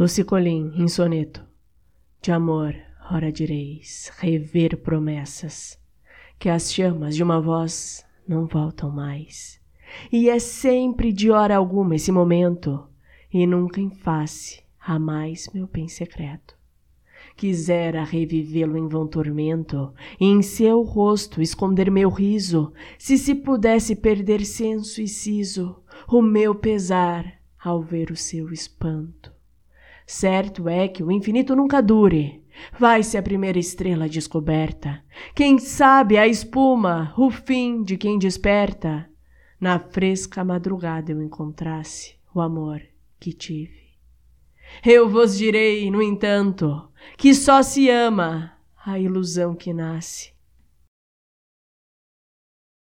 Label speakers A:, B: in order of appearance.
A: Lucicolim, em soneto. De amor, ora direis, rever promessas, que as chamas de uma voz não voltam mais. E é sempre de hora alguma esse momento, e nunca em face, há mais meu bem secreto. Quisera revivê-lo em vão tormento, e em seu rosto esconder meu riso, se se pudesse perder senso e siso, o meu pesar ao ver o seu espanto. Certo é que o infinito nunca dure. Vai-se a primeira estrela descoberta. Quem sabe a espuma, o fim de quem desperta. Na fresca madrugada eu encontrasse o amor que tive. Eu vos direi, no entanto, que só se ama a ilusão que nasce